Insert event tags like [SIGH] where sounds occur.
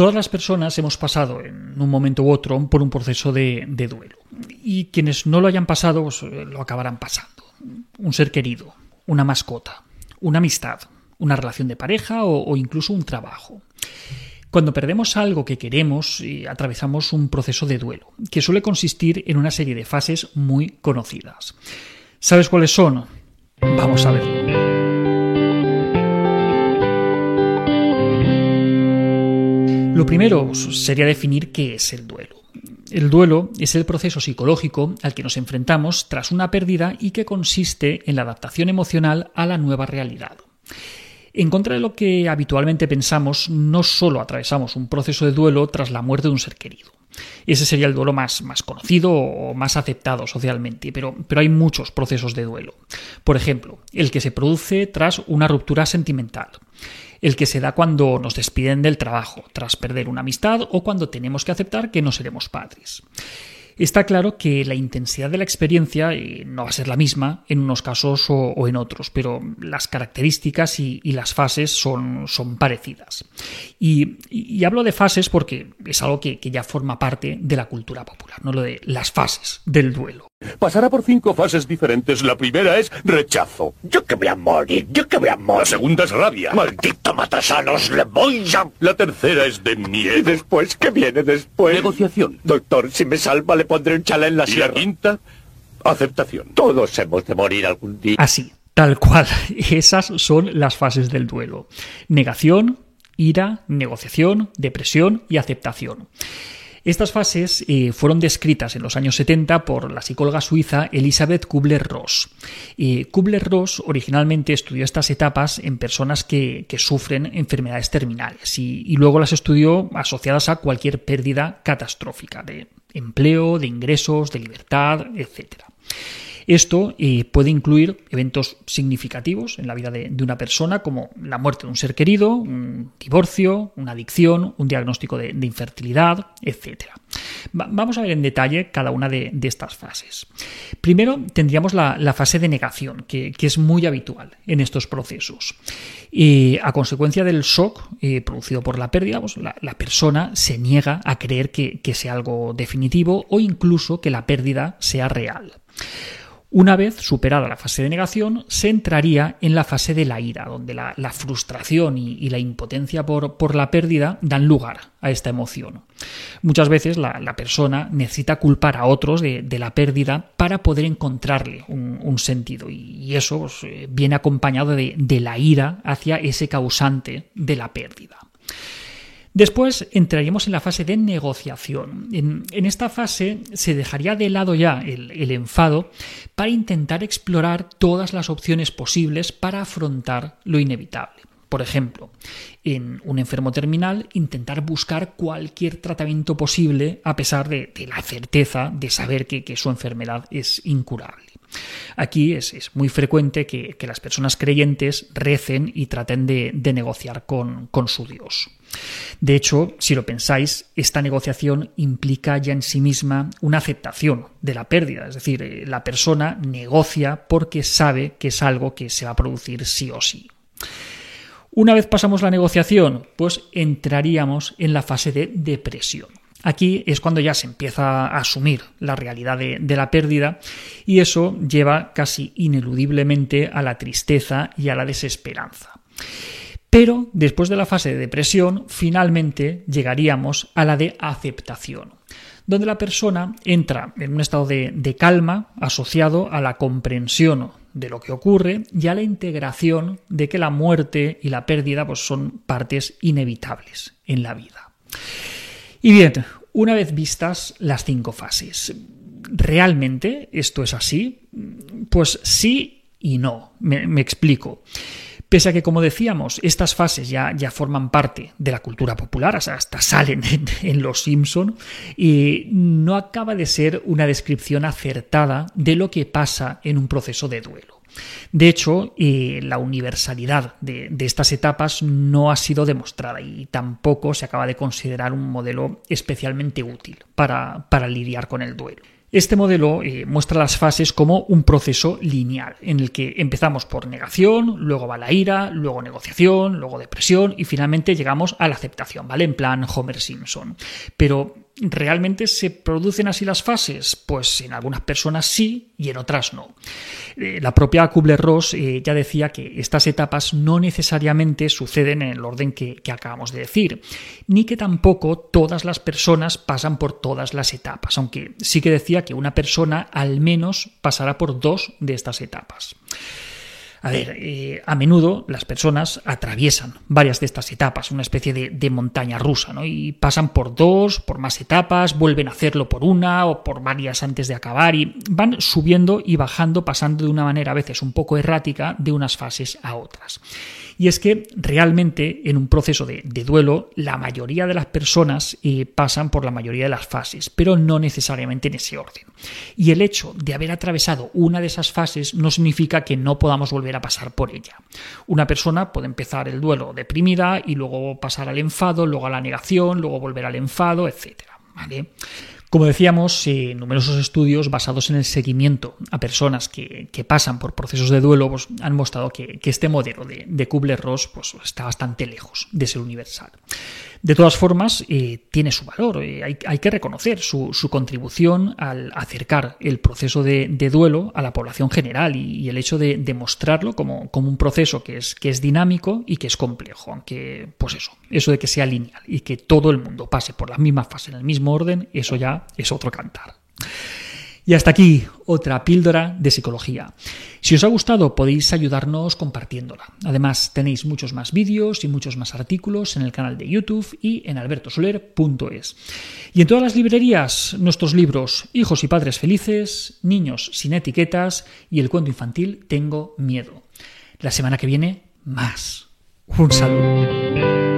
Todas las personas hemos pasado en un momento u otro por un proceso de, duelo. Y quienes no lo hayan pasado pues, lo acabarán pasando. Un ser querido, una mascota, una amistad, una relación de pareja o, incluso un trabajo. Cuando perdemos algo que queremos, eh, atravesamos un proceso de duelo, que suele consistir en una serie de fases muy conocidas. ¿Sabes cuáles son? Vamos a verlo. Lo primero sería definir qué es el duelo. El duelo es el proceso psicológico al que nos enfrentamos tras una pérdida y que consiste en la adaptación emocional a la nueva realidad. En contra de lo que habitualmente pensamos, no solo atravesamos un proceso de duelo tras la muerte de un ser querido. Ese sería el duelo más, más conocido o más aceptado socialmente, pero, pero hay muchos procesos de duelo. Por ejemplo, el que se produce tras una ruptura sentimental, el que se da cuando nos despiden del trabajo, tras perder una amistad o cuando tenemos que aceptar que no seremos padres. Está claro que la intensidad de la experiencia eh, no va a ser la misma en unos casos o, en otros, pero las características y, las fases son, parecidas. Y, hablo de fases porque es algo que ya forma parte de la cultura popular, no lo de las fases del duelo. Pasará por cinco fases diferentes. La primera es rechazo. Yo que voy a morir, yo que voy a morir. La segunda es rabia. Maldito matasanos, le voy a... La tercera es de miedo. ¿Y después qué viene después? Negociación. Doctor, si me salva le pondré un chala en la ¿Y la quinta? Aceptación. Todos hemos de morir algún día. Así, tal cual. [LAUGHS] Esas son las fases del duelo. Negación, ira, negociación, depresión y aceptación. Estas fases eh, fueron descritas en los años 70 por la psicóloga suiza Elisabeth Kubler-Ross. Kubler-Ross originalmente estudió estas etapas en personas que, sufren enfermedades terminales y luego las estudió asociadas a cualquier pérdida catastrófica de empleo, de ingresos, de libertad, etc. Esto eh, puede incluir eventos significativos en la vida de, una persona, como la muerte de un ser querido, un divorcio, una adicción, un diagnóstico de, infertilidad, etc. vamos a ver en detalle cada una de, estas fases. Primero tendríamos la, fase de negación, que, es muy habitual en estos procesos. a consecuencia del shock eh, producido por la pérdida, pues, la, persona se niega a creer que sea algo definitivo o incluso que la pérdida sea real. Una vez superada la fase de negación, se entraría en la fase de la ira, donde la, frustración y, la impotencia por, la pérdida dan lugar a esta emoción. Muchas veces la, persona necesita culpar a otros de, la pérdida para poder encontrarle un, sentido, y, eso pues, eh, viene acompañado de la ira hacia ese causante de la pérdida. Después entraríamos en la fase de negociación. En, esta fase se dejaría de lado ya el, enfado para intentar explorar todas las opciones posibles para afrontar lo inevitable. Por ejemplo, en un enfermo terminal, intentar buscar cualquier tratamiento posible a pesar de, la certeza de saber que, su enfermedad es incurable. Aquí es, muy frecuente que, las personas creyentes recen y traten de, negociar con su Dios. De hecho, si lo pensáis, esta negociación implica ya en sí misma una aceptación de la pérdida, es decir, eh, la persona negocia porque sabe que es algo que se va a producir sí o sí. Una vez pasamos la negociación, pues entraríamos en la fase de depresión. Aquí es cuando ya se empieza a asumir la realidad de, la pérdida y eso lleva casi ineludiblemente a la tristeza y a la desesperanza. Pero después de la fase de depresión, finalmente llegaríamos a la de aceptación, donde la persona entra en un estado de, calma asociado a la comprensión de lo que ocurre y a la integración de que la muerte y la pérdida pues, son partes inevitables en la vida. Y bien, una vez vistas las cinco fases, ¿realmente esto es así? Pues sí y no. me explico. Pese a que, como decíamos, estas fases ya, ya forman parte de la cultura popular, hasta salen en, Los Simpson, y no acaba de ser una descripción acertada de lo que pasa en un proceso de duelo. De hecho, eh, la universalidad de, estas etapas no ha sido demostrada y tampoco se acaba de considerar un modelo especialmente útil para, para lidiar con el duelo. Este modelo eh, muestra las fases como un proceso lineal, en el que empezamos por negación, luego va la ira, luego negociación, luego depresión y finalmente llegamos a la aceptación, ¿vale? En plan Homer Simpson. Pero ¿Realmente se producen así las fases? Pues en algunas personas sí y en otras no. Eh, la propia Kubler-Ross eh, ya decía que estas etapas no necesariamente suceden en el orden que, que, acabamos de decir, ni que tampoco todas las personas pasan por todas las etapas, aunque sí que decía que una persona al menos pasará por dos de estas etapas. A ver, eh, a menudo las personas atraviesan varias de estas etapas, una especie de, montaña rusa, ¿no? Y pasan por dos, por más etapas, vuelven a hacerlo por una o por varias antes de acabar y van subiendo y bajando, pasando de una manera a veces un poco errática de unas fases a otras. Y es que realmente en un proceso de, duelo la mayoría de las personas eh, pasan por la mayoría de las fases, pero no necesariamente en ese orden. Y el hecho de haber atravesado una de esas fases no significa que no podamos volver a pasar por ella. Una persona puede empezar el duelo deprimida y luego pasar al enfado, luego a la negación, luego volver al enfado, etc. ¿vale? Como decíamos, eh, numerosos estudios basados en el seguimiento a personas que, pasan por procesos de duelo pues, han mostrado que, este modelo de, de Kubler-Ross pues, está bastante lejos de ser universal. De todas formas, eh, tiene su valor, eh, hay, que reconocer su, contribución al acercar el proceso de, duelo a la población general y, el hecho de demostrarlo como, un proceso que es, que es dinámico y que es complejo, aunque, pues eso, eso de que sea lineal y que todo el mundo pase por la misma fase en el mismo orden, eso ya es otro cantar. Y hasta aquí otra píldora de psicología. Si os ha gustado podéis ayudarnos compartiéndola. Además tenéis muchos más vídeos y muchos más artículos en el canal de YouTube y en albertosoler.es. Y en todas las librerías nuestros libros Hijos y Padres Felices, Niños sin etiquetas y el cuento infantil Tengo miedo. La semana que viene más. Un saludo.